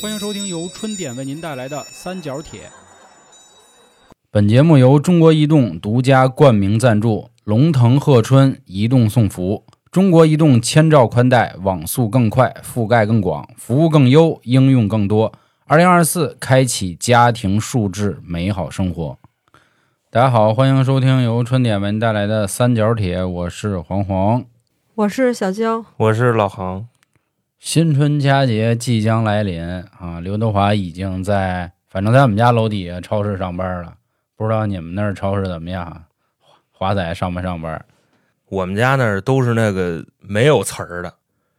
欢迎收听由春点为您带来的三角铁。本节目由中国移动独家冠名赞助，龙腾鹤春移动送福。中国移动千兆宽带，网速更快，覆盖更广，服务更优，应用更多。二零二四，开启家庭数字美好生活。大家好，欢迎收听由春点为您带来的三角铁，我是黄黄。我是小娇，我是老航。新春佳节即将来临啊！刘德华已经在，反正在我们家楼底下超市上班了。不知道你们那儿超市怎么样？华仔上没上班？我们家那儿都是那个没有词儿的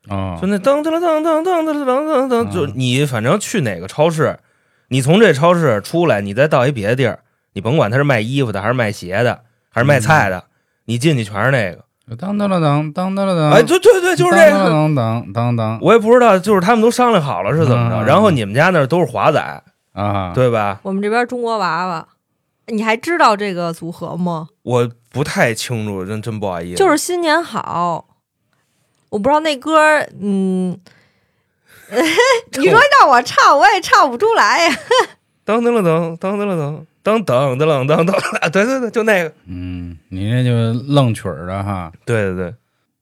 啊，就那噔噔噔噔噔噔噔噔噔，就你反正去哪个超市，你从这超市出来，你再到一别的地儿，你甭管他是卖衣服的，还是卖鞋的，还是卖菜的，你进去全是那个。当当了当当当了当，哎，对对对，就是这个。当当当当，我也不知道，就是他们都商量好了是怎么着。然后你们家那都是华仔啊，对吧？我们这边中国娃娃，你还知道这个组合吗？我不太清楚，真真不好意思。就是新年好，我不知道那歌，嗯，你说让我唱，我也唱不出来呀。当当了当当当了当。噔噔噔噔噔，对对对，就那个，嗯，你那就愣曲儿的哈。对对对，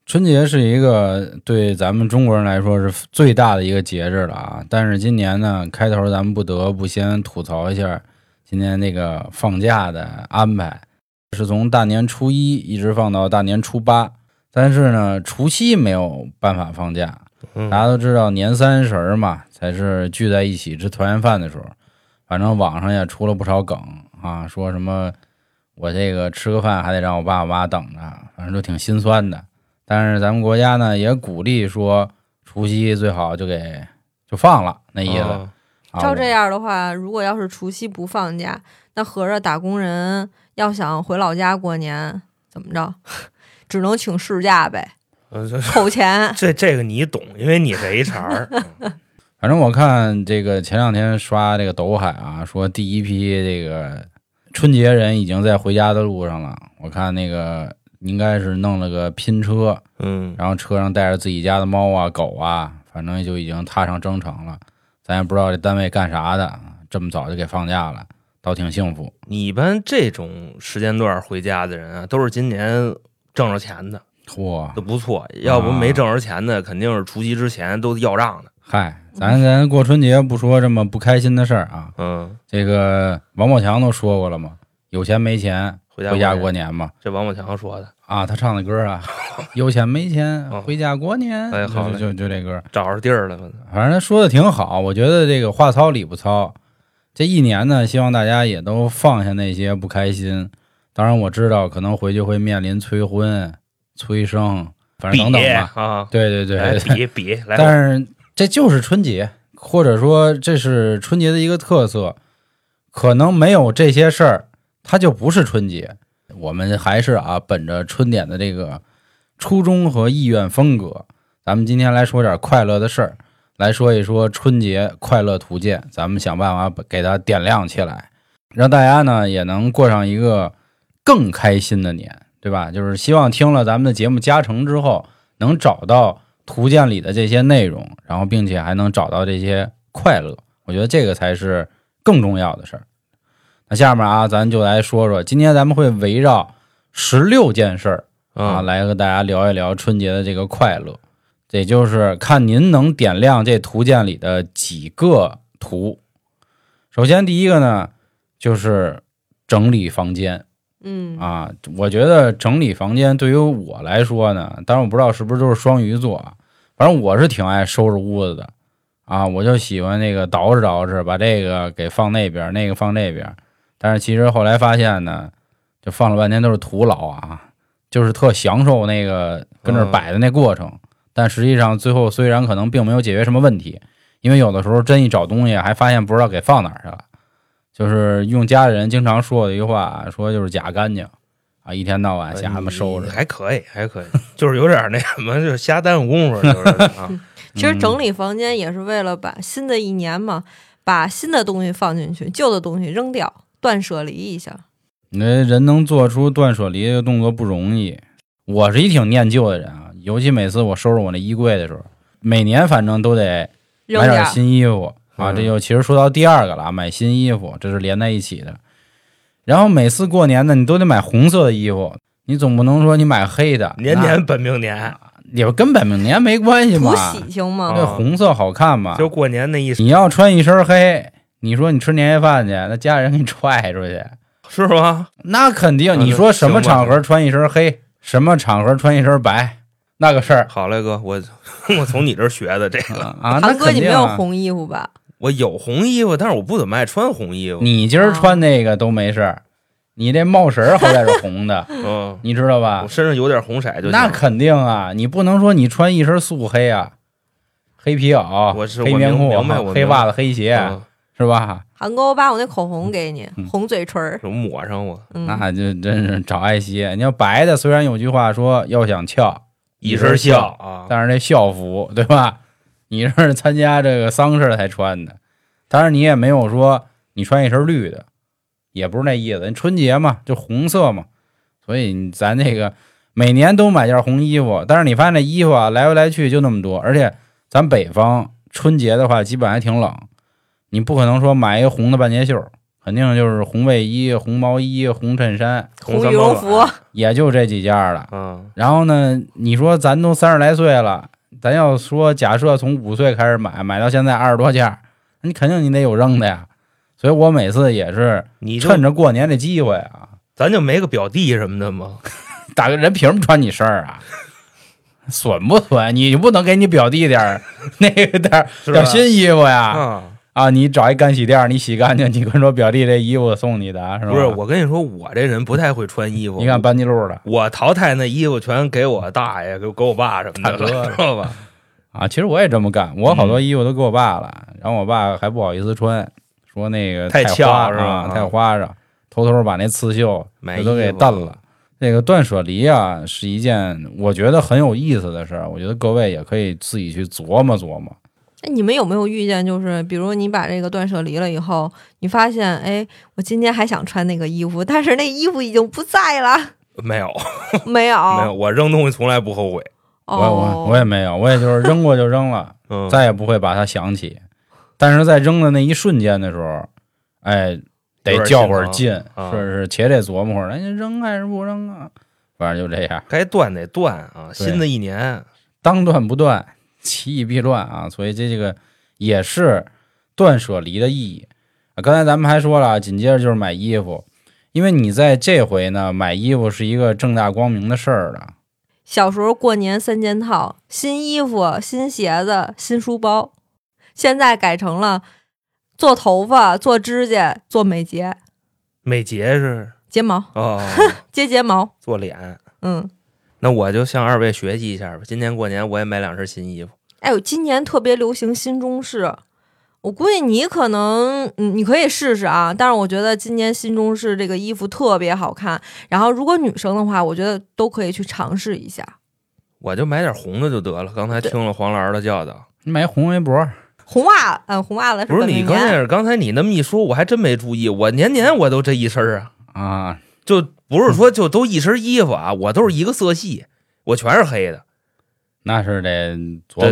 春节是一个对咱们中国人来说是最大的一个节日了啊。但是今年呢，开头咱们不得不先吐槽一下今年那个放假的安排，是从大年初一一直放到大年初八，但是呢，除夕没有办法放假。大家都知道年三十嘛，才是聚在一起吃团圆饭的时候。反正网上也出了不少梗啊，说什么我这个吃个饭还得让我爸我妈等着，反正就挺心酸的。但是咱们国家呢也鼓励说，除夕最好就给就放了那意思。照这样的话，如果要是除夕不放假，那合着打工人要想回老家过年，怎么着，只能请事假呗，扣钱。这这个你懂，因为你是 HR。反正我看这个前两天刷这个抖海啊，说第一批这个春节人已经在回家的路上了。我看那个应该是弄了个拼车，嗯，然后车上带着自己家的猫啊、狗啊，反正就已经踏上征程了。咱也不知道这单位干啥的，这么早就给放假了，倒挺幸福。你一般这种时间段回家的人啊，都是今年挣着钱的，嚯，都不错。要不没挣着钱的，肯定是除夕之前都要账的。嗨。咱咱过春节不说这么不开心的事儿啊，嗯，这个王宝强都说过了嘛，有钱没钱回家回家过年嘛，这王宝强说的。啊，他唱的歌啊，有钱没钱回家过年，哎，好就就这歌找着地儿了，反正他说的挺好，我觉得这个话糙理不糙，这一年呢，希望大家也都放下那些不开心，当然我知道可能回去会面临催婚、催生，反正等等吧，啊，对对对，比比来，但是。这就是春节，或者说这是春节的一个特色。可能没有这些事儿，它就不是春节。我们还是啊，本着春点的这个初衷和意愿风格，咱们今天来说点快乐的事儿，来说一说春节快乐图鉴。咱们想办法给它点亮起来，让大家呢也能过上一个更开心的年，对吧？就是希望听了咱们的节目加成之后，能找到。图鉴里的这些内容，然后并且还能找到这些快乐，我觉得这个才是更重要的事儿。那下面啊，咱就来说说，今天咱们会围绕十六件事儿啊，来和大家聊一聊春节的这个快乐。也就是看您能点亮这图鉴里的几个图。首先第一个呢，就是整理房间。嗯啊，我觉得整理房间对于我来说呢，当然我不知道是不是都是双鱼座，反正我是挺爱收拾屋子的啊，我就喜欢那个捯饬捯饬，把这个给放那边，那个放这边。但是其实后来发现呢，就放了半天都是徒劳啊，就是特享受那个跟那摆的那过程，但实际上最后虽然可能并没有解决什么问题，因为有的时候真一找东西还发现不知道给放哪儿去了。就是用家里人经常说的一句话，说就是假干净啊，一天到晚瞎他妈收拾，还可以，还可以，就是有点那什么，就是瞎耽误功夫。就是啊，其实整理房间也是为了把新的一年嘛，把新的东西放进去，旧的东西扔掉，断舍离一下。那人能做出断舍离的动作不容易。我是一挺念旧的人啊，尤其每次我收拾我那衣柜的时候，每年反正都得买点新衣服。啊，嗯这就其实说到第二个了，啊买新衣服，这是连在一起的。然后每次过年呢，你都得买红色的衣服，你总不能说你买黑的，年年本命年，那也跟本命年没关系图嘛，喜庆嘛。那，红色好看嘛。就过年那一你要穿一身黑，你说你吃年夜饭去，那家里人给你踹出去，是吗？那肯定。嗯你说什么场合穿一身黑，什么场合穿一身白，那个事儿好嘞，哥，我 我从你这儿学的这个。啊，那堂哥。你没有红衣服吧？我有红衣服，但是我不怎么爱穿红衣服。你今儿穿那个都没事儿，你这帽绳儿好歹是红的，嗯，你知道吧我？身上有点红色就。那肯定啊，你不能说你穿一身素黑啊，黑皮袄、我是黑棉裤黑袜子、黑鞋，嗯是吧？韩哥，我把我那口红给你，嗯红嘴唇抹上我嗯，那就真是找爱惜。你要白的，虽然有句话说要想翘，一身笑啊，但是那校服对吧？你是参加这个丧事才穿的，当然你也没有说你穿一身绿的，也不是那意思。春节嘛，就红色嘛，所以咱这个每年都买件红衣服，但是你发现这衣服啊来回来去就那么多，而且咱北方春节的话基本还挺冷，你不可能说买一个红的半截袖，肯定就是红卫衣、红毛衣、红衬衫，红羽绒服，也就这几件了。嗯，然后呢，你说咱都三十来岁了，咱要说假设从五岁开始买，买到现在二十多件，你肯定你得有扔的呀。所以我每次也是你趁着过年的机会啊，咱就没个表弟什么的吗？打个人凭什么穿你身儿啊？损不损？你不能给你表弟点儿 那个点点新衣服呀？啊，啊，你找一干洗店儿，你洗干净，你跟说表弟这衣服送你的，是吧？不是，我跟你说，我这人不太会穿衣服。你看班尼路的我淘汰那衣服全给我大爷、给给我爸什么的知道吧？啊，其实我也这么干，我好嗯多衣服都给我爸了，然后我爸还不好意思穿，说那个太翘花是吧啊，太花哨，偷偷把那刺绣买都给衣服蹬了。那个断舍离啊，是一件我觉得很有意思的事儿，我觉得各位也可以自己去琢磨琢磨。哎，你们有没有遇见，就是比如你把这个断舍离了以后，你发现，哎，我今天还想穿那个衣服，但是那衣服已经不在了，没有，没有，没有，我扔东西从来不后悔。我哦，我我也没有，我也就是扔过就扔了，嗯，再也不会把它想起。但是在扔的那一瞬间的时候，哎，得较会儿劲，是是，且得琢磨会儿，哎，扔还是不扔啊？反正就这样。该断得断啊！新的一年，当断不断，其义必乱啊！所以这这个也是断舍离的意义啊。刚才咱们还说了，紧接着就是买衣服，因为你在这回呢买衣服是一个正大光明的事儿了。小时候过年三件套：新衣服、新鞋子、新书包。现在改成了做头发、做指甲、做美睫、美睫是睫毛、哦，接睫毛。做脸。嗯，那我就向二位学习一下吧。今年过年我也买两身新衣服。哎呦，今年特别流行新中式，我估计你可能，嗯，你可以试试啊。但是我觉得今年新中式这个衣服特别好看。然后如果女生的话，我觉得都可以去尝试一下。我就买点红的就得了。刚才听了黄老师的教导，你买红围脖，红袜，嗯，红袜子不是你，本命年。关键是刚才你那么一说，我还真没注意。我年年我都这一身儿啊，啊，就不是说就都一身衣服啊，我都是一个色系，我全是黑的，那是得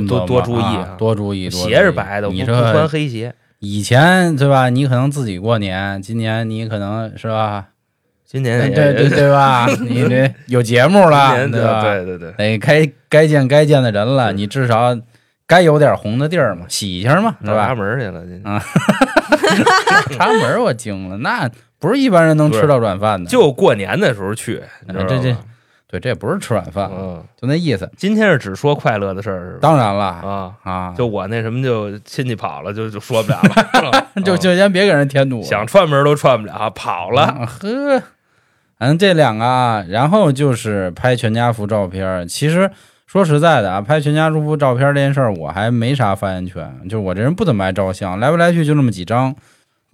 多多注意啊啊多注意。多注意鞋是白的，我你不不穿黑鞋。以前对吧？你可能自己过年，今年你可能是吧？今年对对 对吧？你这有节目了，对吧？对对对，得该该见该见的人了，你至少该有点红的地儿嘛，洗一下嘛，对拿吧？门去了，今啊 插门儿我惊了，那不是一般人能吃到软饭的。就过年的时候去，你知道吗这这对，这不是吃软饭，嗯，就那意思。今天是只说快乐的事儿是？当然了啊，啊，就我那什么就亲戚跑了，就就说不了了，就就先别给人添堵，想串门都串不了，跑了。啊呵。反正这两个啊，然后就是拍全家福照片。其实说实在的啊，拍全家福照片这件事儿，我还没啥发言权。就是我这人不怎么爱照相，来不来去就那么几张。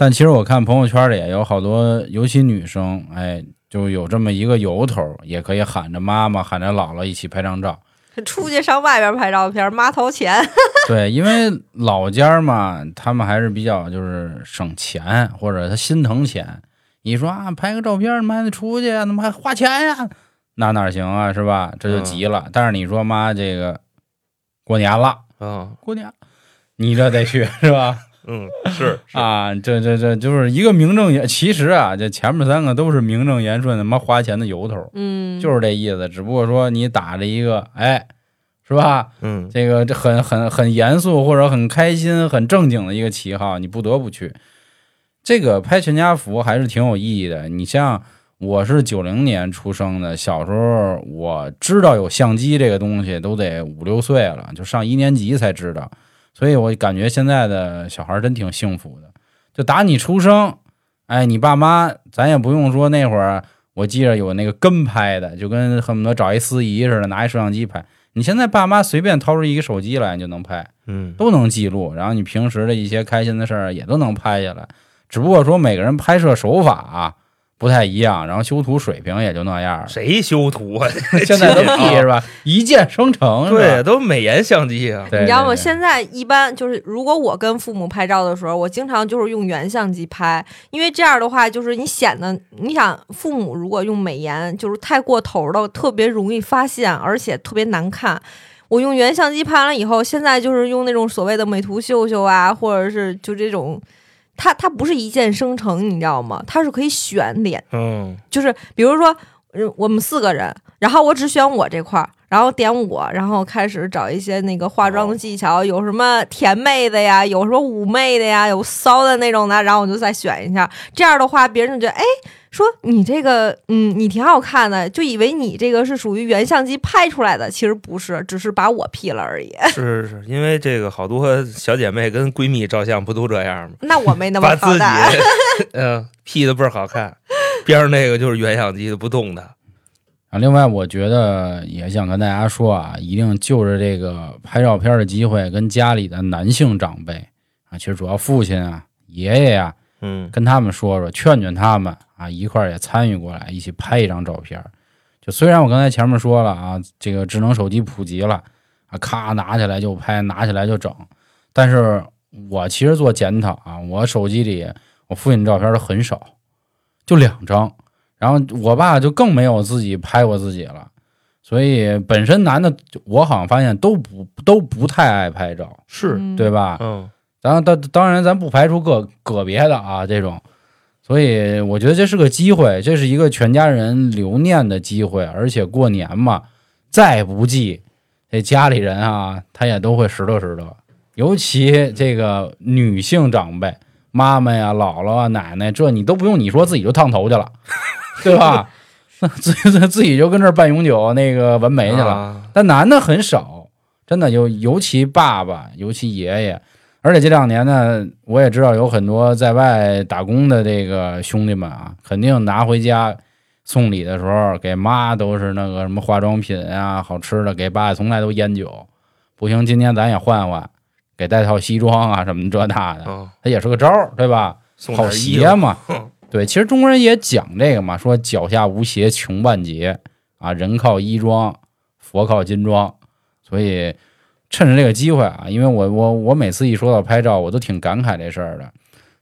但其实我看朋友圈里也有好多，尤其女生，哎，就有这么一个由头，也可以喊着妈妈、喊着姥姥一起拍张照。出去上外边拍照片，妈掏钱。对，因为老家嘛，他们还是比较就是省钱，或者他心疼钱。你说啊，拍个照片，他妈还得出去，他妈还花钱呀，那哪行啊，是吧？这就急了。但是你说妈，这个过年了，嗯，过年，你这得去是吧？嗯，是是啊，这这这就是一个名正言，其实啊，这前面三个都是名正言顺的妈花钱的由头，嗯，就是这意思。只不过说你打着一个，哎，是吧？嗯这个这很很很严肃或者很开心、很正经的一个旗号，你不得不去。这个拍全家福还是挺有意义的。你像我是九零年出生的，小时候我知道有相机这个东西都得五六岁了，就上一年级才知道，所以我感觉现在的小孩真挺幸福的。就打你出生，哎，你爸妈咱也不用说那会儿，我记着有那个跟拍的，就跟恨不得找一司仪似的，拿一摄像机拍。你现在爸妈随便掏出一个手机来，你就能拍，嗯都能记录。然后你平时的一些开心的事儿也都能拍下来，只不过说每个人拍摄手法啊不太一样，然后修图水平也就那样。谁修图啊？现在都 P 是吧？一键生成是吧？对，都美颜相机啊。你知道吗？现在一般就是，如果我跟父母拍照的时候，我经常就是用原相机拍，因为这样的话，就是你显得，你想父母如果用美颜，就是太过头了，特别容易发现，而且特别难看。我用原相机拍完了以后，现在就是用那种所谓的美图秀秀啊，或者是就这种，它它不是一键生成，你知道吗？它是可以选脸。嗯就是比如说，嗯我们四个人，然后我只选我这块儿，然后点我，然后开始找一些那个化妆的技巧，有什么甜妹的呀，有什么妩媚的呀，有骚的那种的，然后我就再选一下。这样的话，别人就觉得，哎，说你这个，嗯，你挺好看的，就以为你这个是属于原相机拍出来的，其实不是，只是把我 P 了而已。是是是，因为这个好多小姐妹跟闺蜜照相不都这样吗？那我没那么把自己好大。嗯 P 的倍儿好看，边上那个就是原相机的不动的。啊，另外我觉得也想跟大家说啊，一定就着这个拍照片的机会，跟家里的男性长辈啊，其实主要父亲啊、爷爷呀、嗯跟他们说说，劝劝他们啊，一块儿也参与过来，一起拍一张照片。就虽然我刚才前面说了啊，这个智能手机普及了啊，咔拿起来就拍，拿起来就整，但是我其实做检讨啊，我手机里我父亲照片都很少，就两张。然后我爸就更没有自己拍过自己了，所以本身男的我好像发现都不都不太爱拍照，是，嗯对吧？嗯当然，当当然，咱不排除个个别的啊这种，所以我觉得这是个机会，这是一个全家人留念的机会，而且过年嘛，再不济，这家里人啊，他也都会拾掇拾掇，尤其这个女性长辈，妈妈呀、姥姥啊、奶奶，这你都不用你说，自己就烫头去了，对吧？自己自己就跟这儿办永久那个纹眉去了。啊但男的很少，真的尤尤其爸爸，尤其爷爷，而且这两年呢，我也知道有很多在外打工的这个兄弟们啊，肯定拿回家送礼的时候，给妈都是那个什么化妆品啊、好吃的，给爸从来都烟酒。不行，今天咱也换换，给带套西装啊什么这那的，啊，它也是个招儿，对吧？好送鞋嘛，对，其实中国人也讲这个嘛，说脚下无鞋穷半截啊，人靠衣装，佛靠金装，所以趁着这个机会啊，因为我我我每次一说到拍照，我都挺感慨这事儿的，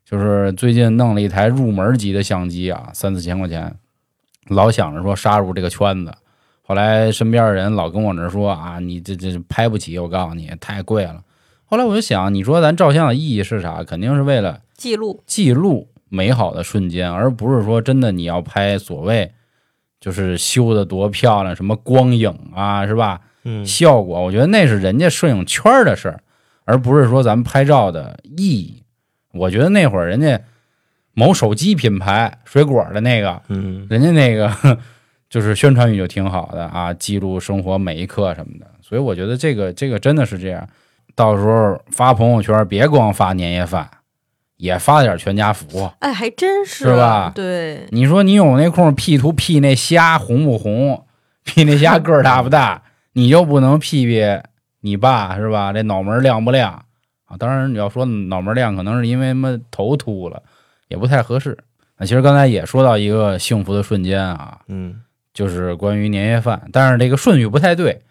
就是最近弄了一台入门级的相机啊，三四千块钱，老想着说杀入这个圈子，后来身边的人老跟我这说啊，你这这拍不起，我告诉你太贵了。后来我就想，你说咱照相的意义是啥？肯定是为了记录，记录美好的瞬间，而不是说真的你要拍所谓就是修的多漂亮，什么光影啊，是吧？嗯效果，我觉得那是人家摄影圈儿的事儿，而不是说咱们拍照的意义。我觉得那会儿人家某手机品牌水果的那个，嗯人家那个 就是宣传语就挺好的啊，记录生活每一刻什么的。所以我觉得这个这个真的是这样。到时候发朋友圈，别光发年夜饭，也发点全家福。哎，还真是，是吧对，你说你有那空 P 图 P 那虾红不红？P 那虾个儿大不大？你又不能批评你爸是吧？这脑门亮不亮啊？当然，你要说脑门亮，可能是因为什么头秃了，也不太合适。那其实刚才也说到一个幸福的瞬间啊，嗯就是关于年夜饭，但是这个顺序不太对。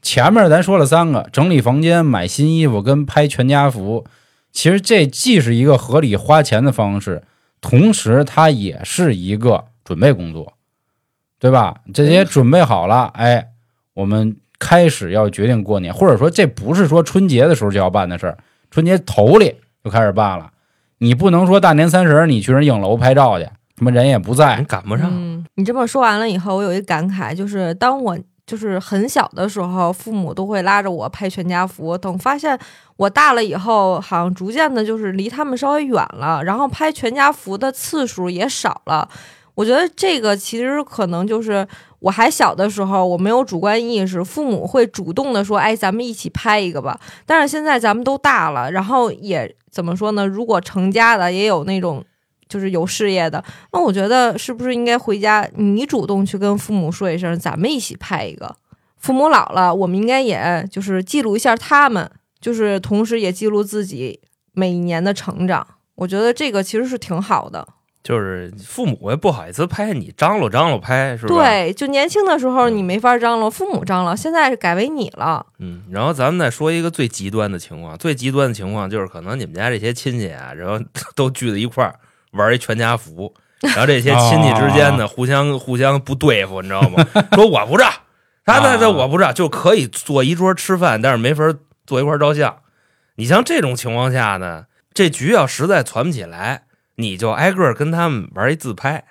前面咱说了三个：整理房间、买新衣服跟拍全家福。其实这既是一个合理花钱的方式，同时它也是一个准备工作，对吧？这些准备好了，哎，我们开始要决定过年，或者说这不是说春节的时候就要办的事儿，春节头里就开始办了。你不能说大年三十你去人影楼拍照去，什么人也不在，赶不上。嗯，你这么说完了以后，我有一感慨，就是当我就是很小的时候，父母都会拉着我拍全家福，等发现我大了以后，好像逐渐的就是离他们稍微远了，然后拍全家福的次数也少了。我觉得这个其实可能就是我还小的时候，我没有主观意识，父母会主动的说：“哎，咱们一起拍一个吧。”但是现在咱们都大了，然后也怎么说呢？如果成家的，也有那种就是有事业的，那我觉得是不是应该回家，你主动去跟父母说一声，咱们一起拍一个。父母老了，我们应该也就是记录一下他们，就是同时也记录自己每一年的成长。我觉得这个其实是挺好的。就是父母也不好意思拍你，张罗张罗拍是吧？，对，就年轻的时候你没法张罗，父母张罗，现在是改为你了。嗯，然后咱们再说一个最极端的情况，最极端的情况就是可能你们家这些亲戚啊，然后 都聚在一块儿玩一全家福，然后这些亲戚之间呢，互相互相不对付，你知道吗？说我不让，他他他啊我不让，就可以坐一桌吃饭，但是没法坐一块照相。你像这种情况下呢，这局要实在攒不起来，你就挨个跟他们玩一自拍，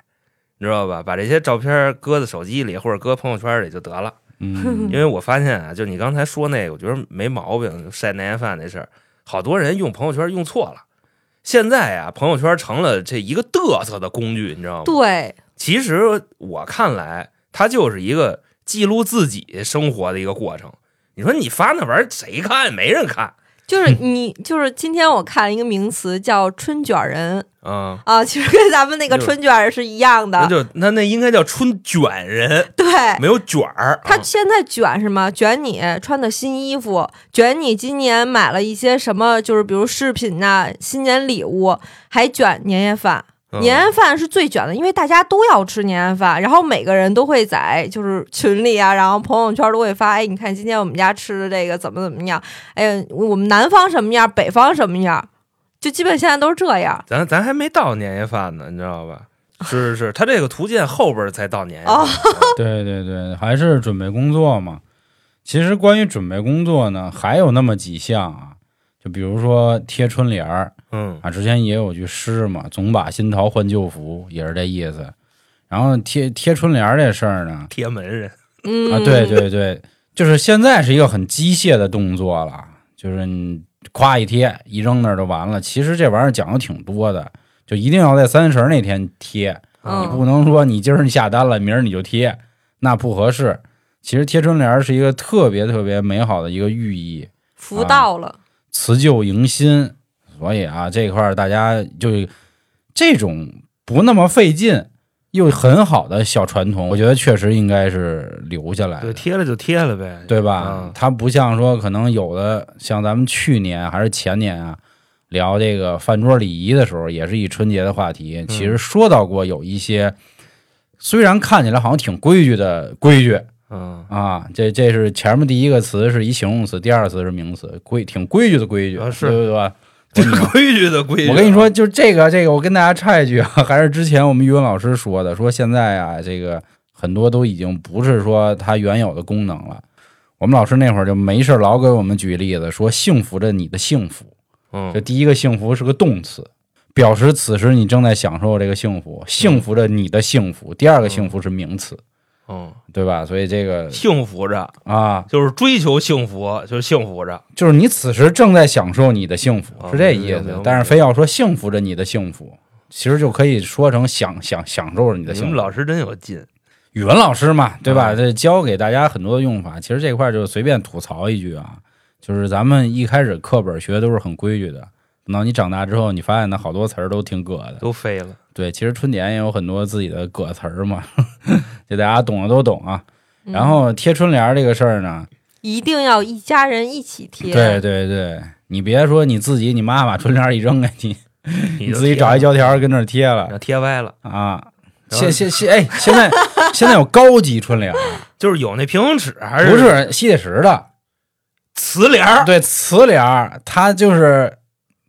你知道吧？把这些照片搁在手机里或者搁朋友圈里就得了。嗯因为我发现啊，就你刚才说那个，我觉得没毛病，晒年夜饭那事儿，好多人用朋友圈用错了。现在啊、朋友圈成了这一个嘚瑟的工具，你知道吗？对，其实我看来，它就是一个记录自己生活的一个过程。你说你发那玩意儿谁看？没人看就是你，就是今天我看了一个名词叫“春卷人啊、”啊，其实跟咱们那个春卷儿是一样那的。就那那应该叫春卷人，对，没有卷儿。他啊现在卷什么？卷你穿的新衣服，卷你今年买了一些什么，就是比如饰品呐、新年礼物，还卷年夜饭。嗯年夜饭是最卷的，因为大家都要吃年夜饭，然后每个人都会在就是群里啊，然后朋友圈都会发，哎，你看今天我们家吃的这个怎么怎么样？哎呀，我们南方什么样，北方什么样，就基本现在都是这样。咱咱还没到年夜饭呢，你知道吧？是是是，他这个图鉴后边才到年夜 对对对，还是准备工作嘛。其实关于准备工作呢，还有那么几项啊，就比如说贴春联儿嗯啊，之前也有句诗嘛，“总把新桃换旧符”，也是这意思。然后贴贴春联这事儿呢，贴门人，嗯啊，对对对，就是现在是一个很机械的动作了，就是你夸一贴一扔那儿就完了。其实这玩意儿讲究挺多的，就一定要在三十儿那天贴，嗯你不能说你今儿你下单了，明儿你就贴，那不合适。其实贴春联是一个特别特别美好的一个寓意，福到了，辞旧迎新。所以啊，这块儿大家就这种不那么费劲又很好的小传统，我觉得确实应该是留下来的对，。贴了就贴了呗，对吧嗯？它不像说可能有的像咱们去年还是前年啊，聊这个饭桌礼仪的时候，也是一春节的话题。其实说到过有一些，虽然看起来好像挺规矩的规矩嗯，啊，这这是前面第一个词是一形容词，第二个词是名词，规挺规矩的规矩，啊是对不对？这规矩的规矩。我跟你说，就这个这个，我跟大家插一句啊，还是之前我们语文老师说的，说现在啊，这个很多都已经不是说它原有的功能了。我们老师那会儿就没事儿老给我们举例子，说幸福着你的幸福。嗯这，第一个幸福是个动词，表示此时你正在享受这个幸福，幸福着你的幸福。第二个幸福是名词，嗯，对吧？所以这个幸福着，啊，就是追求幸福，就是幸福着。就是你此时正在享受你的幸福，哦是这意。思但是非要说幸福着你的幸福，其实就可以说成享享享受着你的幸福。你们老师真有劲，语文老师嘛，对吧？嗯这教给大家很多的用法。其实这块儿就随便吐槽一句啊，就是咱们一开始课本学的都是很规矩的，等到你长大之后，你发现那好多词儿都挺葛的。都飞了。对，其实春联也有很多自己的葛词儿嘛，就大家懂的都懂啊。嗯然后贴春联儿这个事儿呢，一定要一家人一起贴。对对对，你别说你自己，你妈把春联儿一扔给你，你你自己找一胶条儿跟那儿贴了贴歪了，啊。现现现哎，现在现在有高级春联儿，就是有那平衡尺，还是不是吸铁石的，瓷联儿，对瓷联儿，它就是，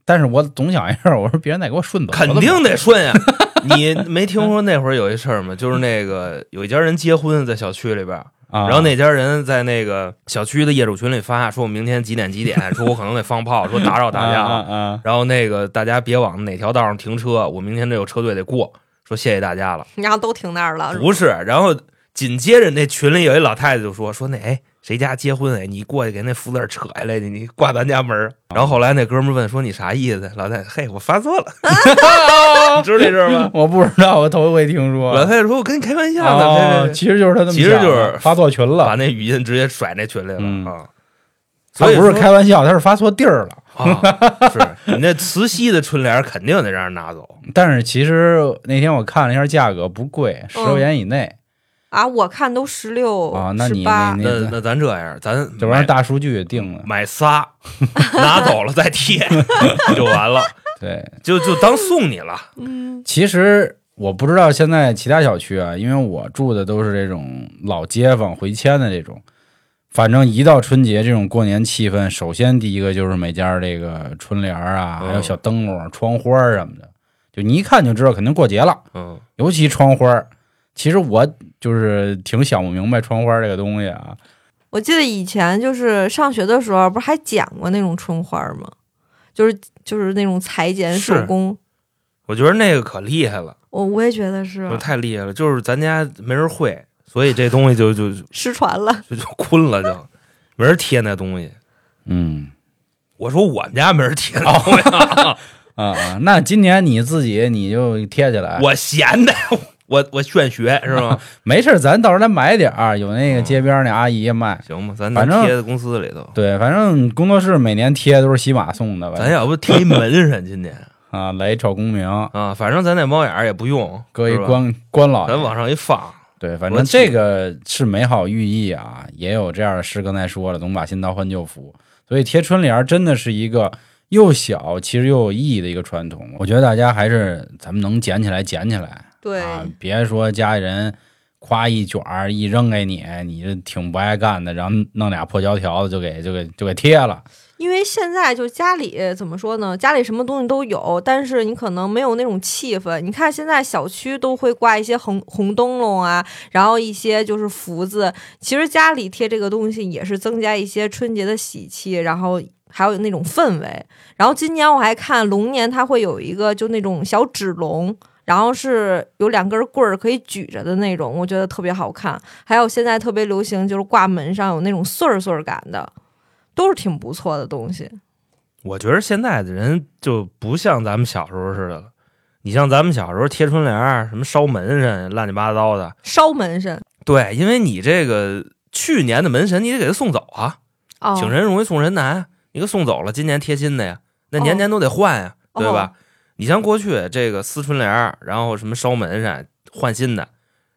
但是我总想一事儿，我说别人再给我顺走，肯定得顺呀。你没听说那会儿有一事儿吗？就是那个有一家人结婚在小区里边然后那家人在那个小区的业主群里发，说我明天几点几点，说我可能得放炮，说打扰大家啊了。啊然后那个大家别往哪条道上停车，我明天这有车队得过，说谢谢大家了。然后都停那儿了，不是，然后紧接着那群里有一老太太就说说那哎谁家结婚哎，你过去给那福字扯下来，你你挂咱家门儿。然后后来那哥们儿问说你啥意思？老太太嘿我发错了，你知道这事儿吗？我不知道，我头一回听说。老太太说我跟你开玩笑呢，其实就是他这么其实就是发错群了，把那语音直接甩那群里了、嗯啊。他不是开玩笑，他是发错地儿了。啊，是 你那慈溪的春联肯定得让人拿走。但是其实那天我看了一下价格，不贵，十块钱以内啊，我看都十六啊那你那，那那咱这样，咱这玩意儿大数据定了。买仨，拿走了再贴 就完了，对，就就当送你了。嗯其实我不知道现在其他小区啊，因为我住的都是这种老街坊回迁的这种，反正一到春节这种过年气氛，首先第一个就是每家这个春联啊，嗯还有小灯笼、窗花什么的，就你一看就知道肯定过节了。嗯，尤其窗花儿，其实我就是挺想不明白窗花这个东西啊。我记得以前就是上学的时候，不是还讲过那种春花吗？就是就是那种裁剪手工，我觉得那个可厉害了，我我也觉得是太厉害了。就是咱家没人会，所以这东西就就就失传了。就就困了，就 没人贴那东西。嗯我说我们家没人贴那东西 啊，啊啊，那今年你自己你就贴起来，我闲的，我我炫学是吗？没事，咱到时候再买点儿，有那个街边那阿姨也卖。行吧，咱反正贴在公司里头。对，反正工作室每年贴都是喜马送的，咱要不贴一门上，今年 啊来一炒公明，啊，反正咱那猫眼儿也不用，搁一关关老爷咱往上一放，对，反正这个是美好寓意啊，也有这样的诗，刚才说了，总把新刀换旧符，所以贴春联儿真的是一个又小其实又有意义的一个传统。我觉得大家还是咱们能捡起来捡起来对，啊，别说家里人夸一卷儿一扔给你，你这挺不爱干的，然后弄俩破胶条子就给就给就给贴了。因为现在就家里怎么说呢？家里什么东西都有，但是你可能没有那种气氛。你看现在小区都会挂一些红红灯笼啊，然后一些就是福字。其实家里贴这个东西也是增加一些春节的喜气，然后还有那种氛围。然后今年我还看龙年它会有一个就那种小纸龙。然后是有两根棍儿可以举着的那种，我觉得特别好看。还有现在特别流行，就是挂门上有那种穗儿穗儿感的，都是挺不错的东西。我觉得现在的人就不像咱们小时候似的了。你像咱们小时候贴春联儿，什么烧门神，乱七八糟的。烧门神对，因为你这个去年的门神，你得给他送走啊，哦，请人容易送人难，你给送走了，今年贴新的呀，那年年都得换呀，哦对吧？你像过去这个撕春联，然后什么烧门神换新的，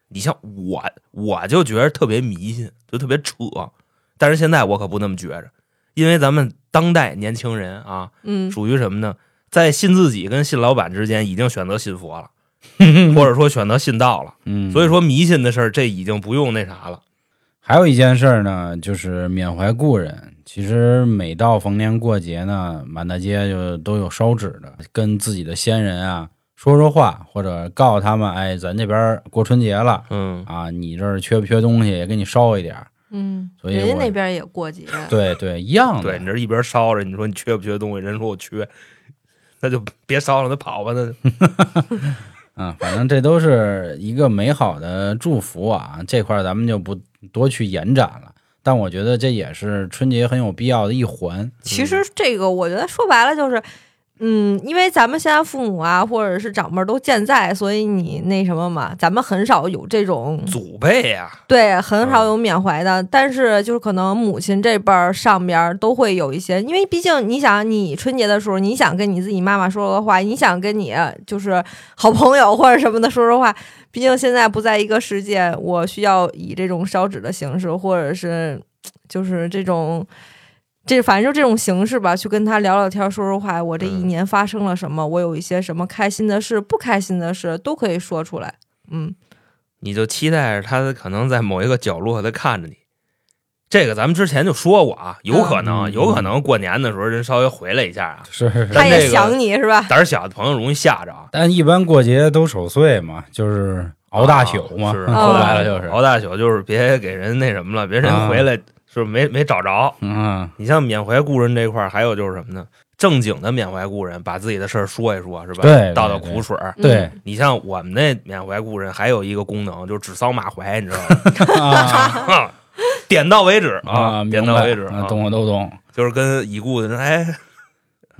你像我，我就觉得特别迷信，就特别扯。但是现在我可不那么觉着，因为咱们当代年轻人啊，嗯，属于什么呢？在信自己跟信老板之间，已经选择信佛了，或者说选择信道了。嗯，所以说迷信的事儿，这已经不用那啥了。还有一件事儿呢，就是缅怀故人。其实每到逢年过节呢，满大街就都有烧纸的，跟自己的先人啊说说话，或者告诉他们，哎，咱这边过春节了嗯，啊，你这儿缺不缺东西，也给你烧一点儿。嗯，所以我人家那边也过节，对对，一样的。对你这一边烧着，你说你缺不缺东西？人说我缺，那就别烧了，那跑吧，那就啊，反正这都是一个美好的祝福啊，这块咱们就不多去延展了。但我觉得这也是春节很有必要的一环。其实这个我觉得说白了就是，嗯，因为咱们现在父母啊或者是长辈都健在，所以你那什么嘛，咱们很少有这种祖辈呀、对，很少有缅怀的。但是就是可能母亲这辈儿上边儿都会有一些，因为毕竟你想，你春节的时候，你想跟你自己妈妈说说话，你想跟你就是好朋友或者什么的说说话，毕竟现在不在一个世界，我需要以这种烧纸的形式，或者是就是这种。这反正就这种形式吧，去跟他聊聊天，说说话。我这一嗯年发生了什么？我有一些什么开心的事、不开心的事，都可以说出来。嗯，你就期待着他可能在某一个角落他看着你。这个咱们之前就说过啊，有可能，嗯有可能过年的时候人稍微回来一下啊，是是是他也想你是吧？胆小的朋友容易吓着啊。但一般过节都守岁嘛，就是熬大宿嘛，是说哦白了就是，熬大宿就是别给人那什么了，别人啊回来是没没找着。嗯你像缅怀故人这块儿，还有就是什么呢？正经的缅怀故人，把自己的事儿说一说，是吧？对倒倒苦水儿。嗯对你像我们那缅怀故人，还有一个功能，就是指桑骂槐，你知道吗？啊 点到为止啊，点到为止懂我都懂，就是跟已故的人，哎，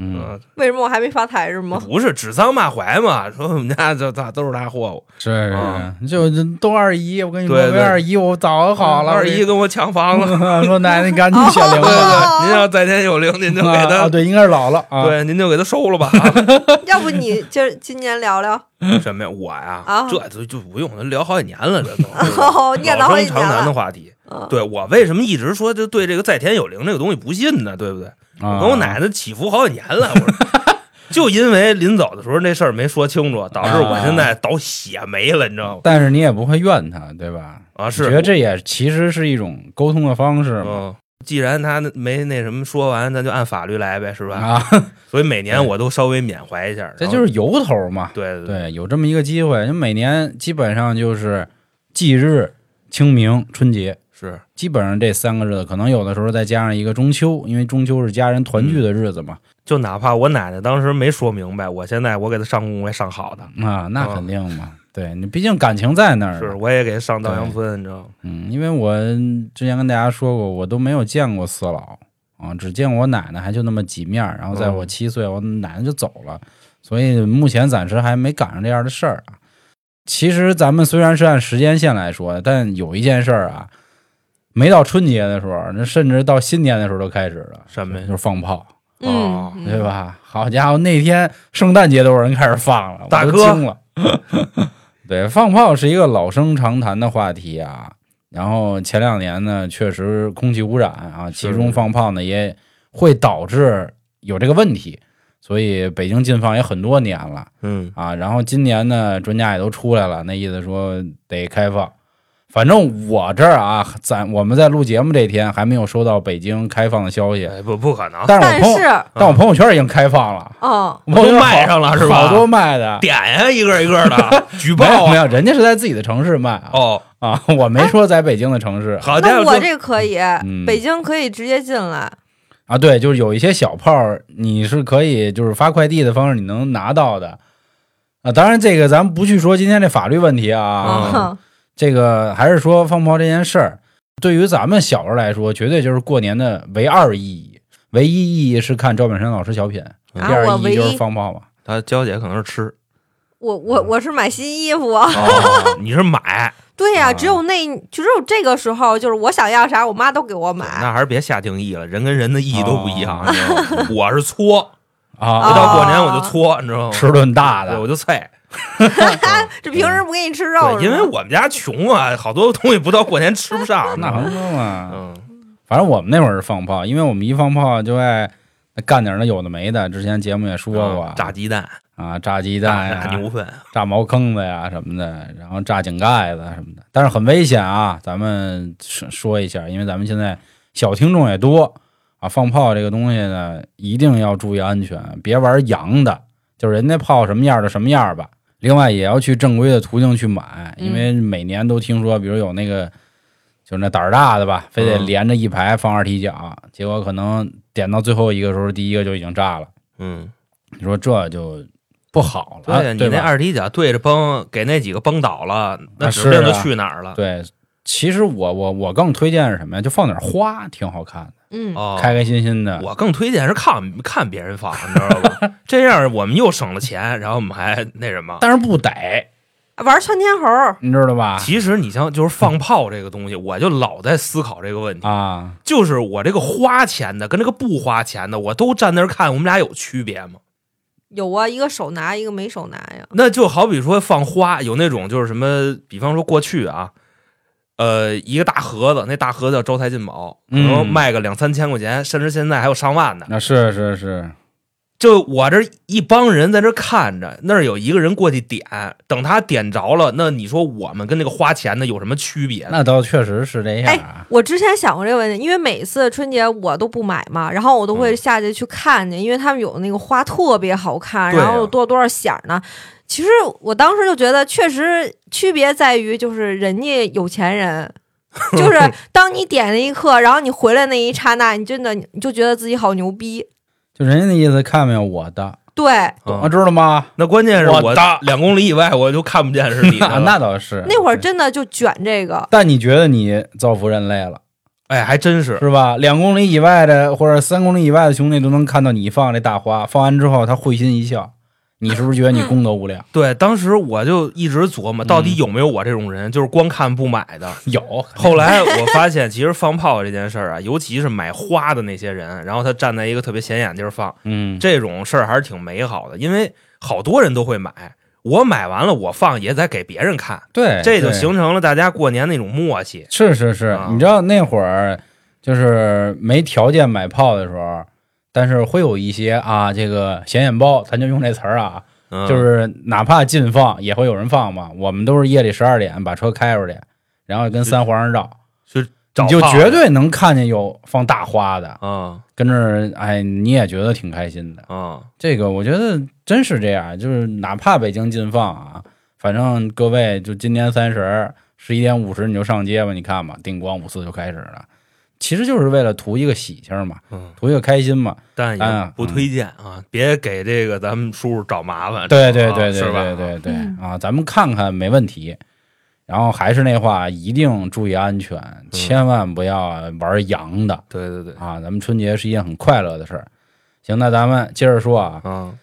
嗯，嗯，为什么我还没发财是吗？不是指桑骂槐嘛，说我们家这这都是大货物，是是就就都二姨，我跟你说，对对没二姨我早好了，二姨跟我抢房子，说奶奶你赶紧显灵吧，对，您要在天有灵，您就给啊，他，对，应该是老了啊，对，您就给他收了吧。要不你今儿今年聊聊？什么呀？我呀啊，这就就不用了，聊好几年了，这都哦念叨好几年老生常谈的。话题。嗯对我为什么一直说就对这个在天有灵这个东西不信呢？对不对？跟我奶奶起伏好几年了，我说 就因为临走的时候那事儿没说清楚，导致我现在倒血霉了，你知道吗？但是你也不会怨他，对吧？啊，是。觉得这也其实是一种沟通的方式嘛，嗯，既然他没那什么说完，咱就按法律来呗，是吧？啊，所以每年我都稍微缅怀一下，这就是由头嘛，对对。对，有这么一个机会，就每年基本上就是忌日、清明、春节，是基本上这三个日子，可能有的时候再加上一个中秋，因为中秋是家人团聚的日子嘛。就哪怕我奶奶当时没说明白，我现在我给她上供我也上好的，啊，那肯定嘛，对你毕竟感情在那儿。是，我也给她上稻香村，你知道吗？嗯，因为我之前跟大家说过，我都没有见过四老啊，只见我奶奶，还就那么几面儿。然后在我嗯七岁，我奶奶就走了，所以目前暂时还没赶上这样的事儿啊。其实咱们虽然是按时间线来说，但有一件事儿啊，没到春节的时候，那甚至到新年的时候都开始了，什么呀就是放炮，哦嗯，对吧？好家伙，那天圣诞节都有人开始放了，我都大哥惊了。对，放炮是一个老生常谈的话题啊。然后前两年呢，确实空气污染啊，是其中放炮呢也会导致有这个问题，所以北京禁放也很多年了嗯，啊。然后今年呢，专家也都出来了，那意思说得开放。反正我这儿啊，咱我们在录节目这天还没有收到北京开放的消息，哎，不不可能，但是我朋友，但是，但我朋友圈已经开放了。嗯，我都卖上了是吧好多卖的，点呀，一个一个的 举报啊！没有没有，人家是在自己的城市卖啊。哦，啊，我没说在北京的城市好家伙，那我这个可以，嗯北京可以直接进来。啊，对，就是有一些小炮儿，你是可以就是发快递的方式你能拿到的啊。当然，这个咱们不去说今天这法律问题啊，啊，这个还是说放炮这件事儿，对于咱们小时候来说，绝对就是过年的唯二意义。唯一意义是看赵本山老师小品，第啊二意义就是放炮嘛。他娇姐可能是吃，我我我是买新衣服你是买，对呀、啊只有那只有这个时候，就是我想要啥，我妈都给我买。那还是别下定义了，人跟人的意义都不一样。哦你知道吗我是搓啊，一啊，到过年我就搓，你知道吗？吃顿大，的我就菜。这平时不给你吃肉对，因为我们家穷啊，好多东西不到过年吃不上。那能说嘛？嗯，反正我们那会儿是放炮，因为我们一放炮就爱干点那有的没的。之前节目也说过，啊炸鸡蛋、啊，炸鸡蛋呀、炸牛粪，炸茅坑子呀什么的，然后炸井盖子什么的，但是很危险啊。咱们说说一下，因为咱们现在小听众也多啊，放炮这个东西呢，一定要注意安全，别玩洋的，就是人家炮什么样的什么样吧。另外也要去正规的途径去买，因为每年都听说，比如有那个就是那胆儿大的吧，非得嗯连着一排放二踢脚，结果可能点到最后一个时候，第一个就已经炸了。嗯，你说这就不好了，对呀，你那二踢脚对着崩，给那几个崩倒了，那啊指定就去哪儿了。对，其实我我我更推荐是什么呀？就放点花，挺好看的，嗯，哦，开开心心的。我更推荐是看看别人放，你知道吧？这样我们又省了钱，然后我们还那什么。但是不逮，玩窜天猴，你知道吧？其实你像就是放炮这个东西，我就老在思考这个问题，啊，就是我这个花钱的跟这个不花钱的，我都站那儿看，我们俩有区别吗？有啊，一个手拿，一个没手拿呀。那就好比说放花，有那种就是什么，比方说过去啊，呃，一个大盒子，那大盒子叫招财进宝，可能嗯卖个两三千块钱，甚至现在还有上万的。那是是是，就我这一帮人在这看着，那儿有一个人过去点，等他点着了，那你说我们跟那个花钱的有什么区别？那倒确实是这样哎啊。我之前想过这个问题，因为每次春节我都不买嘛，然后我都会嗯下去去看去，因为他们有那个花特别好看，然后有多多少响儿呢。其实我当时就觉得，确实区别在于，就是人家有钱人，就是当你点那一刻，然后你回来那一刹那，你真的你就觉得自己好牛逼。就人家的意思，看没有我的，对，嗯我知道吗？那关键是我我的两公里以外我就看不见是你的那了 那倒是。那会儿真的就卷这个。但你觉得你造福人类了，哎，还真是。是吧？两公里以外的或者三公里以外的兄弟都能看到你放这大花，放完之后他会心一笑，你是不是觉得你功德无量？对，当时我就一直琢磨，到底有没有我这种人，就是光看不买的。有，后来我发现，其实放炮这件事儿啊，尤其是买花的那些人，然后他站在一个特别显眼地儿放，嗯，这种事儿还是挺美好的，因为好多人都会买。我买完了，我放也得给别人看，对，这就形成了大家过年那种默契。是是是，啊你知道那会儿就是没条件买炮的时候，但是会有一些啊，这个显眼包，咱就用这词儿啊，嗯、就是哪怕禁放也会有人放嘛。我们都是夜里十二点把车开出去，然后跟三环上绕，你就绝对能看见有放大花的，啊跟这儿哎，你也觉得挺开心的。啊这个我觉得真是这样，就是哪怕北京禁放啊，反正各位就今年三十十一点五十你就上街吧，你看吧，定光五四就开始了，其实就是为了图一个喜庆嘛，嗯，图一个开心嘛。但也不推荐啊，别给这个咱们叔叔找麻烦。对对对对？对对对嗯啊，咱们看看没问题。然后还是那话，一定注意安全，千万不要玩洋的对对对，啊！咱们春节是一件很快乐的事儿。行，那咱们接着说啊，啊，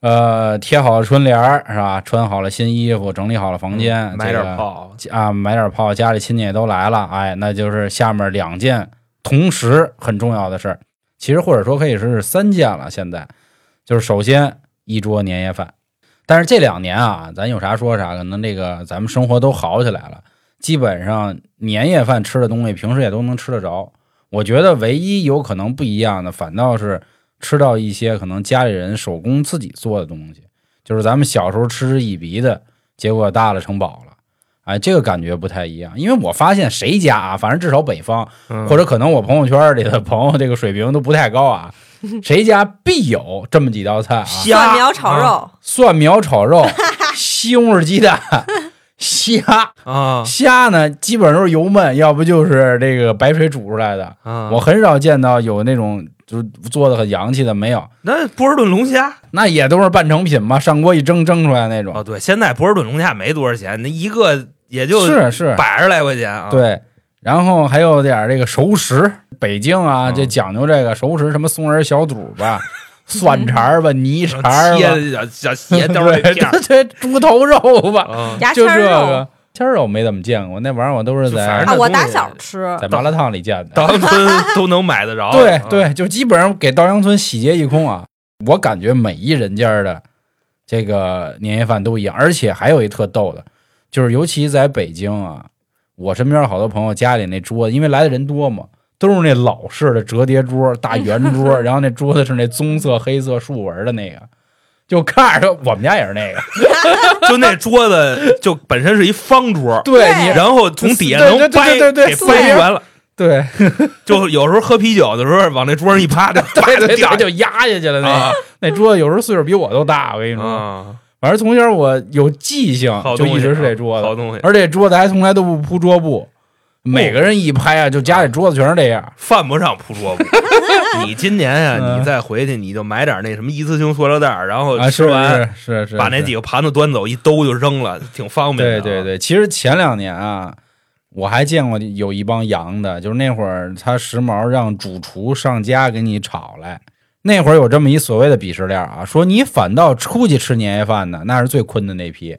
呃，贴好了春联儿是吧？穿好了新衣服，整理好了房间，嗯买这个点炮，啊，买点炮，家里亲戚也都来了，哎，那就是下面两件同时很重要的事儿，其实或者说可以是三件了。现在就是首先一桌年夜饭，但是这两年啊，咱有啥说啥，可能这个咱们生活都好起来了，基本上年夜饭吃的东西平时也都能吃得着。我觉得唯一有可能不一样的，反倒是吃到一些可能家里人手工自己做的东西，就是咱们小时候嗤之以鼻的，结果大了成宝了。哎，这个感觉不太一样，因为我发现谁家啊，反正至少北方，嗯或者可能我朋友圈里的朋友这个水平都不太高啊，谁家必有这么几道菜啊：蒜苗炒肉，蒜苗炒肉、西红柿鸡蛋、虾。啊虾呢，基本都是油焖，要不就是这个白水煮出来的。啊，我很少见到有那种就是做的很洋气的，没有，那波士顿龙虾？那也都是半成品嘛，上锅一蒸蒸出来那种。哦，对，现在波士顿龙虾没多少钱，那一个也就是是，百十来块钱啊。，对。然后还有点儿这个熟食，北京啊，嗯这讲究这个熟食，什么松仁小肚吧、蒜肠儿吧、泥肠儿吧，切小小斜刀 儿对一片儿。对，猪头肉吧，就这签儿肉。个签儿肉没怎么见过，那玩意儿我都是在反正啊，我打小吃，在麻辣烫里见的。稻香 村都能买得着。啊，对对，就基本上给稻香村洗劫一空啊！我感觉每一人家的这个年夜饭都一样，而且还有一特逗的，就是尤其在北京啊，我身边好多朋友家里那桌子，因为来的人多嘛，都是那老式的折叠桌、大圆桌，然后那桌子是那棕色、黑色竖纹的那个，就看着我们家也是那个，就那桌子就本身是一方桌，对然后从底下能对对对掰给四掰圆了。对 就有时候喝啤酒的时候，往那桌上一趴，就对对对，啪就就压下去了那啊。那桌子有时候岁数比我都大，我跟你说。啊，反正从小我有记性就一直是这桌子，好东西，而且桌子还从来都不铺桌布，每个人一拍啊，就家里桌子全是这样。犯不上铺桌布。你今年呀，嗯。你再回去，你就买点那什么一次性塑料袋儿，然后啊，吃完把那几个盘子端走，一兜就扔了，挺方便的。啊。对对对，其实前两年啊，我还见过有一帮洋的，就是那会儿他时髦让主厨上家给你炒来。那会儿有这么一所谓的鄙视链啊，说你反倒出去吃年夜饭的，那是最困的那批，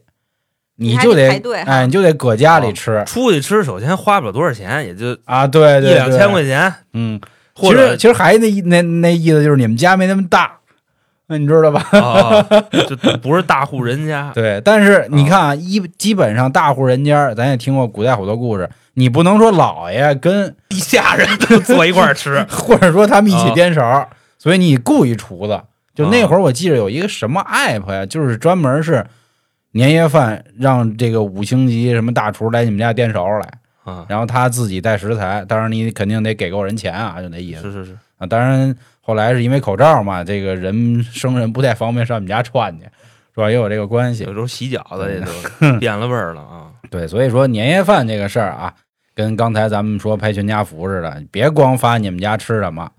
你就得哎，你就得搁家里吃。出去吃，首先花不了多少钱，也就啊，对对。一两千块钱，嗯，或者其实其实还那那那意思就是你们家没那么大，那你知道吧？啊，就不是大户人家。对，但是你看啊，一基本上大户人家，咱也听过古代好多故事，你不能说老爷跟一家人都坐一块儿吃，或者说他们一起啊颠勺，所以你雇一厨子，就那会儿我记着有一个什么 app 呀，就是专门是年夜饭让这个五星级什么大厨来你们家颠勺来，啊，然后他自己带食材，当然你肯定得给够人钱啊，就那意思是是是，啊。当然后来是因为口罩嘛，这个人生人不太方便上你们家串去，是吧？也有这个关系有。时候洗饺子也都变了味儿了啊。对，所以说年夜饭这个事儿啊，跟刚才咱们说拍全家福似的，别光发你们家吃什么，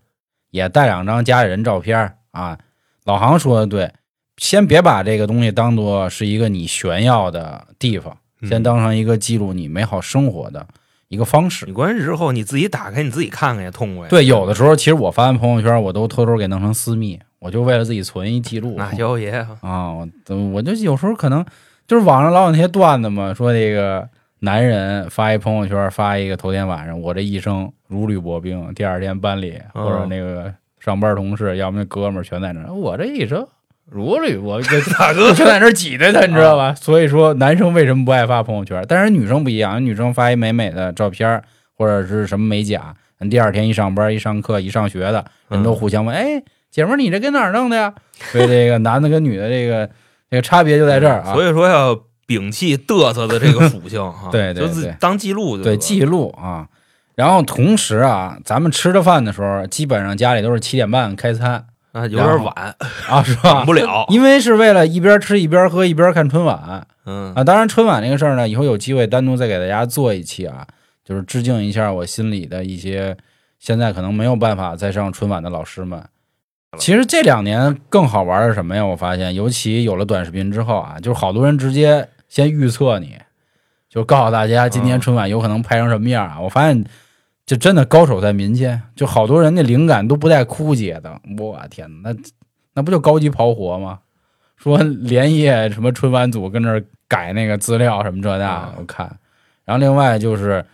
也带两张家里人照片儿啊。老航说的对，先别把这个东西当做是一个你炫耀的地方，先嗯当成一个记录你美好生活的一个方式你。关键日后你自己打开，你自己看看也痛快。对，有的时候其实我发完朋友圈，我都偷偷给弄成私密，我就为了自己存一记录。那妖爷啊，啊，我我就有时候可能就是网上老有那些段子嘛，说这个男人发一朋友圈，发一个头天晚上我这一生如履薄冰，第二天班里嗯或者那个上班同事，要么那哥们儿全在那，我这一生如履薄冰，大哥全在那儿挤兑他，你知道啊吧？所以说男生为什么不爱发朋友圈？但是女生不一样，女生发一美美的照片或者是什么美甲，人第二天一上班、一上课、一上学的，人都互相问：“哎，姐们儿，你这跟哪儿弄的呀？” 所以这个男的跟女的这个这个差别就在这儿啊。所以说要摒弃嘚瑟的这个属性 哈，对对对当记录对记录啊。然后同时啊，咱们吃着饭的时候，基本上家里都是七点半开餐啊，有点晚，啊，是吧等？不了。因为是为了一边吃一边喝一边看春晚嗯啊。当然，春晚这个事儿呢，以后有机会单独再给大家做一期啊，就是致敬一下我心里的一些现在可能没有办法再上春晚的老师们。其实这两年更好玩的是什么呀？我发现，尤其有了短视频之后啊，就是好多人直接先预测你，就告诉大家今年春晚有可能拍成什么样啊！我发现，就真的高手在民间，就好多人那灵感都不带枯竭的。我天哪，那那不就高级刨活吗？说连夜什么春晚组跟那儿改那个资料什么这那我看。然后另外就是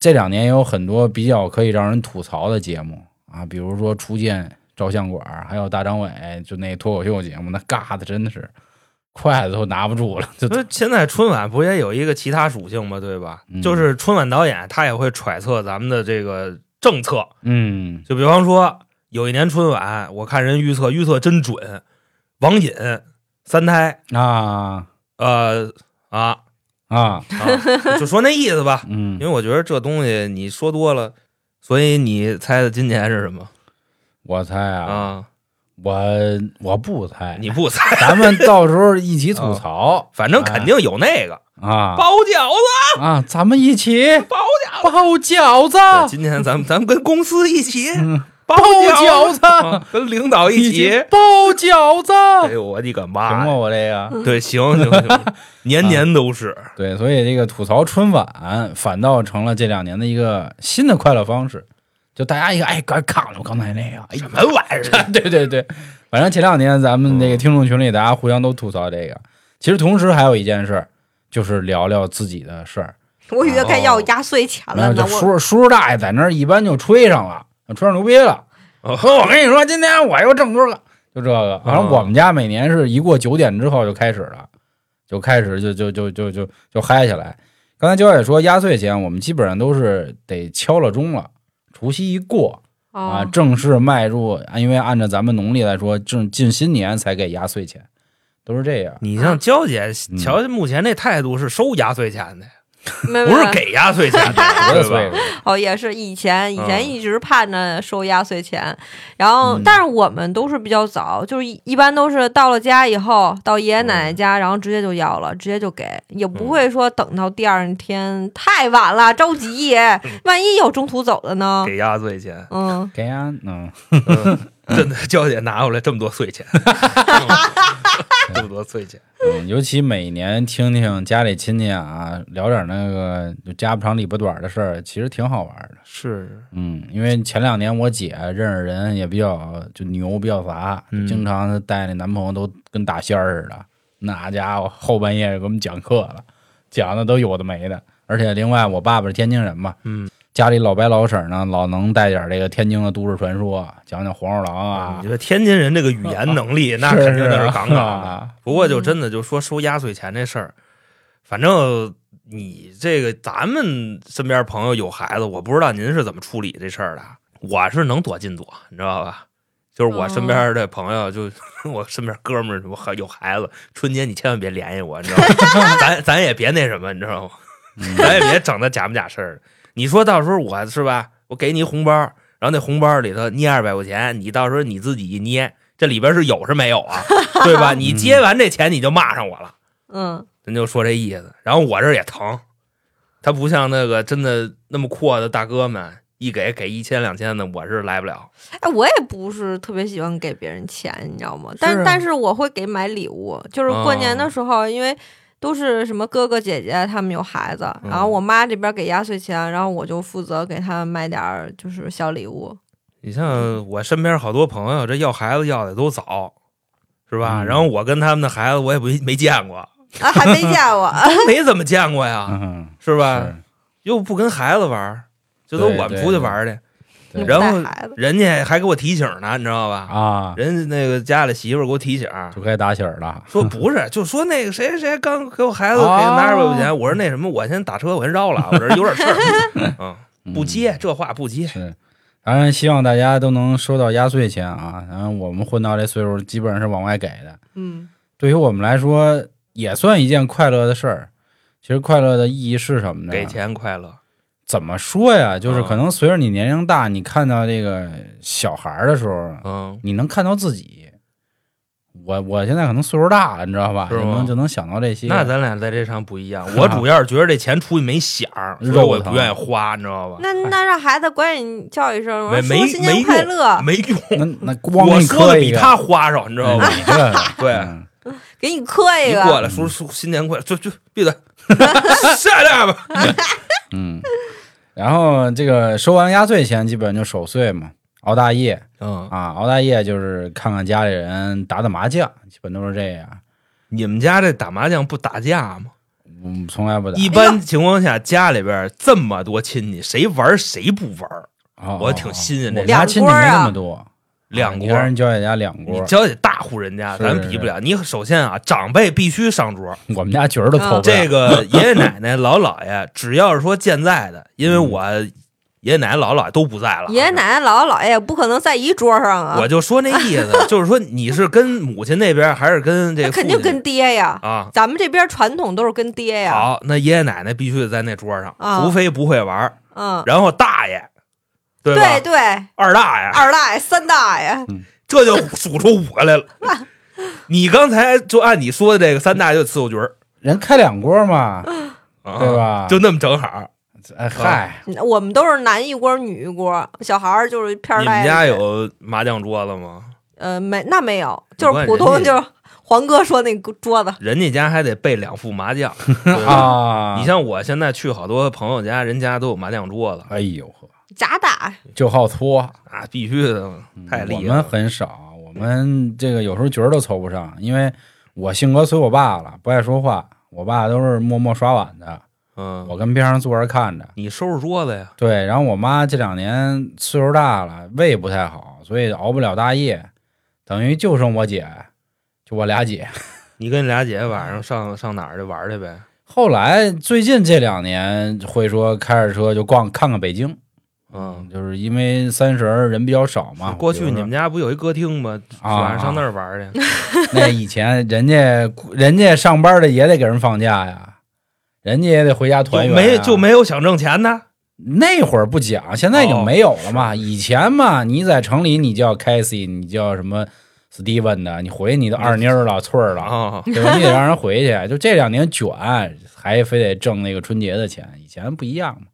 这两年也有很多比较可以让人吐槽的节目啊，比如说初见照相馆，还有大张伟就那脱口秀节目，那尬的真的是筷子都拿不住了。就那现在春晚不也有一个其他属性吗？对吧？嗯就是春晚导演他也会揣测咱们的这个政策，嗯就比方说有一年春晚，我看人预测预测真准，网瘾三胎，啊呃啊啊啊，就说那意思吧。嗯因为我觉得这东西你说多了，所以你猜的今年是什么我猜啊，啊？我我不猜，你不猜，咱们到时候一起吐槽。反正肯定有那个。啊。包饺子，啊，咱们一起包饺子。包饺子，今天咱们咱们跟公司一起嗯。包包饺饺子，啊跟领导一起。包饺子，哎呦我的个妈行吗？我这个。对，行行行，年年都是。对，所以这个吐槽春晚反倒成了这两年的一个新的快乐方式。就大家一个哎，该看了刚才那个，哎 什么玩意儿？对对对，反正前两年咱们那个听众群里，大家互相都吐槽这个。其实同时还有一件事儿，就是聊聊自己的事儿。我以为该要压岁钱了呢。叔叔叔大爷在那儿一般就吹上了，吹上牛逼了。哦我跟你说，今天我又挣多少个，就这个。反正哦我们家每年是一过九点之后就开始了，就开始就就就就就就嗨起来。刚才焦姐说压岁钱，我们基本上都是得敲了钟了，除夕一过啊，哦。正式迈入，因为按照咱们农历来说，正近新年才给压岁钱，都是这样。你像娇姐，瞧瞧目前这态度是收压岁钱的，没不是给压岁钱？哦，也是以前以前嗯。一直盼着收压岁钱，然后、嗯。但是我们都是比较早，就是一一般都是到了家以后，到爷爷奶奶家，然后直接就要了，直接就给，也不嗯。会说等到第二天太晚了着急，万一有中途走的呢？给压岁钱，嗯，给呀，嗯，嗯。真的，娇姐拿过来这么多碎钱，多碎钱，嗯，尤其每年听听家里亲戚啊聊点那个就家不长里不短的事儿，其实挺好玩的。是嗯，因为前两年我姐认识人也比较就牛，比较杂，嗯经常带那男朋友都跟大仙儿似的，那家伙后半夜给我们讲课了，讲的都有的没的。而且另外，我爸爸是天津人嘛，嗯，家里老白老婶呢，老能带点这个天津的都市传说，讲讲黄鼠狼啊你，觉得天津人这个语言能力，那肯定那是杠杠的。啊不过就真的就说收压岁钱这事儿，反正你这个咱们身边朋友有孩子，我不知道您是怎么处理这事儿的。我是能躲进躲，你知道吧？就是我身边的朋友，就我身边哥们儿，我还有孩子，春节你千万别联系我，你知道吗？咱咱也别那什么，你知道吗？嗯咱也别整那假不假事儿的。你说到时候我是吧，我给你红包，然后那红包里头捏二百块钱，你到时候你自己一捏，这里边是有是没有啊？对吧？你接完这钱你就骂上我了，嗯，咱就说这意思。然后我这儿也疼，他不像那个真的那么阔的大哥们，一给给一千两千的，我是来不了。哎，我也不是特别喜欢给别人钱，你知道吗？但是啊但是我会给买礼物，就是过年哦的时候，因为都是什么哥哥姐姐他们有孩子，嗯然后我妈这边给压岁钱，然后我就负责给他们买点儿就是小礼物。你像我身边好多朋友，这要孩子要的都早，是吧？嗯然后我跟他们的孩子，我也不没见过，啊，还没见过，没怎么见过呀，嗯，是吧？是又不跟孩子玩儿，这都我们出去玩儿去，对你不然后人家还给我提醒呢，你知道吧？啊，人家那个家里媳妇儿给我提醒，就该打醒了。说不是，就说那个谁谁谁刚给我孩子给哦拿二百块钱，我说那什么，我先打车，我先绕了，我这有点事儿，嗯，不接这话不接，是，当然希望大家都能收到压岁钱啊。然后我们混到这岁数，基本上是往外给的。嗯对于我们来说，也算一件快乐的事儿。其实快乐的意义是什么呢？给钱快乐，怎么说呀？就是嗯可能随着你年龄大，你看到这个小孩儿的时候，嗯，你能看到自己。我我现在可能岁数大了，你知道吧？能就能想到这些。那咱俩在这上不一样，我主要是觉得这钱出去没响儿，所以肉疼我不愿意花，你知道吧？那那让孩子管你叫一声，我没没说新年没快乐，没用，那那光你我说的比他花哨，你知道吧？对 嗯给你磕一个，一过来叔叔新年快乐，就就闭嘴，下来吧。嗯，然后这个收完压岁钱，基本就守岁嘛，熬大夜嗯，啊，熬大夜就是看看家里人打打麻将，基本都是这样。你们家这打麻将不打架吗？嗯，从来不打。一般情况下，家里边这么多亲戚，谁玩谁不玩？哦我挺新鲜这我家亲戚没那么多，两锅啊你看人焦姐家两你锅，交给大户人家，是咱比不了。你首先啊，长辈必须上桌，我们家角儿都凑不了。这个爷爷奶奶、姥姥爷，只要是说健在的，因为嗯我爷爷奶奶、姥姥姥爷都不在了，爷爷奶奶、姥姥姥爷也不可能在一桌上啊，我就说那意思，就是说你是跟母亲那边，还是跟这个肯定跟爹呀。啊？咱们这边传统都是跟爹呀，好，那爷爷奶奶必须得在那桌上，啊除非不会玩儿。嗯，然后大爷，对？对对，二大爷，二大爷、三大爷，这就数出五个来了。你刚才就按你说的这个三大就伺候局儿，人开两锅嘛，啊对吧就那么正好。哎嗨，我们都是男一锅女一锅，小孩儿就是片儿呆着你们家有麻将桌子吗？呃没那没有，就是普通就是黄哥说那桌子，人家家还得备两副麻将 啊，你像我现在去好多朋友家，人家都有麻将桌子哎呦呵，假打就好搓，啊，必须的，太厉害我们。很少，我们这个有时候角儿都凑不上，因为我性格随我爸了，不爱说话，我爸都是默默刷碗的，嗯，我跟边上坐着看着。你收拾桌子呀？对，然后我妈这两年岁数大了，胃不太好，所以熬不了大夜，等于就剩我姐，就我俩姐。你跟你俩姐晚上上上哪儿去玩去呗？后来最近这两年会说开着车就逛看看北京，嗯，就是因为三十儿人比较少嘛。过去你们家不有一歌厅吗？啊晚上上那儿玩去。那以前人家 人家上班的也得给人放假呀，人家也得回家团圆、啊没就没有想挣钱的？那会儿不讲，现在已经没有了嘛。以前嘛，你在城里你叫 Casey，你叫什么 Steven 的，你回你都二妮儿了、翠儿了，啊，对吧？你得让人回去。就这两年卷，还非得挣那个春节的钱，以前不一样嘛。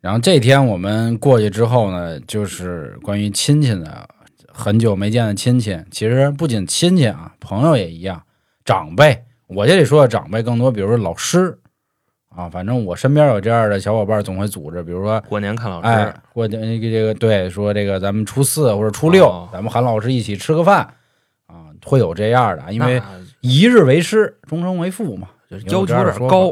然后这天我们过去之后呢，就是关于亲戚的，很久没见的亲戚。其实不仅亲戚啊，朋友也一样，长辈。我这里说的长辈更多，比如说老师啊，反正我身边有这样的小伙伴，总会组织，比如说过年看老哎师，，或者那个这个对，说这个咱们初四或者初六，哦咱们喊老师一起吃个饭啊，会有这样的，因为一日为师，终生为父嘛。就是要求有点高，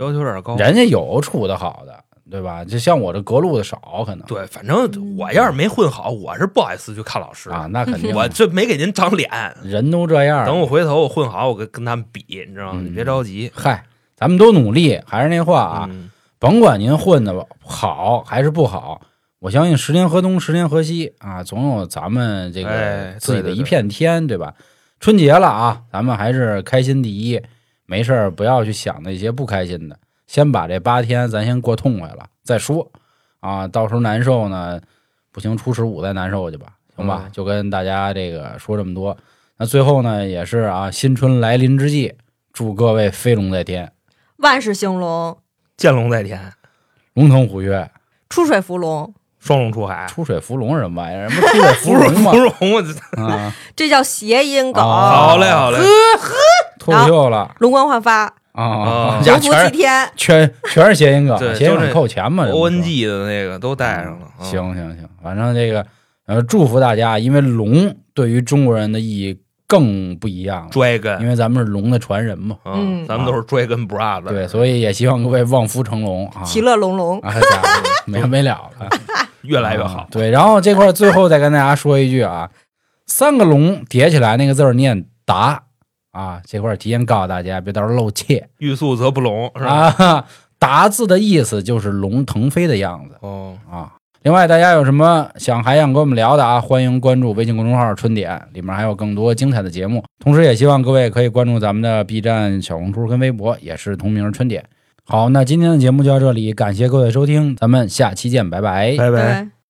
要求有点高。人家有处的好的，对吧？就像我这隔路的少，可能对，反正我要是没混好，我是不好意思去看老师啊，。那肯定我这没给您长脸，人都这样。等我回头我混好，我跟跟他们比，你知道吗？嗯你别着急嗨，咱们都努力，还是那话啊，嗯甭管您混的好还是不好，我相信十年河东，十年河西啊，总有咱们这哎个自己的一片天，对吧？春节了啊，咱们还是开心第一，没事儿不要去想那些不开心的，先把这八天咱先过痛快了再说。啊，到时候难受呢，不行初十五再难受去吧，行吧？嗯。就跟大家这个说这么多。那最后呢，也是啊，新春来临之际，祝各位飞龙在天，万事兴隆，见龙在天，龙腾虎跃，出水芙蓉，双龙出海，出水芙蓉是什么玩意儿？什么出水芙蓉吗芙？蓉，啊，这叫谐音梗。啊好嘞好嘞，脱口秀了。龙光焕发，啊啊！家全天。全全是谐音梗，对谐音梗扣钱嘛？，O N G 的那个都带上了。啊行行行，反正这个呃，祝福大家，因为龙对于中国人的意义更不一样了，因，Dragon，为咱们是龙的传人嘛，嗯咱们都是 Dragon Brother。对，所以也希望各位望夫成龙啊，其乐融融，啊，没完没了了，越来越好啊。对，然后这块最后再跟大家说一句啊，三个龙叠起来那个字念达啊，这块儿提前告诉大家，别到时候露怯欲速则不拢，是吧？啊。达字的意思就是龙腾飞的样子哦，啊。另外，大家有什么想还想跟我们聊的啊？欢迎关注微信公众号“春点”，里面还有更多精彩的节目。同时，也希望各位可以关注咱们的 B 站、小红书跟微博，也是同名“春点”。好，那今天的节目就到这里，感谢各位收听，咱们下期见，拜拜。拜拜。对。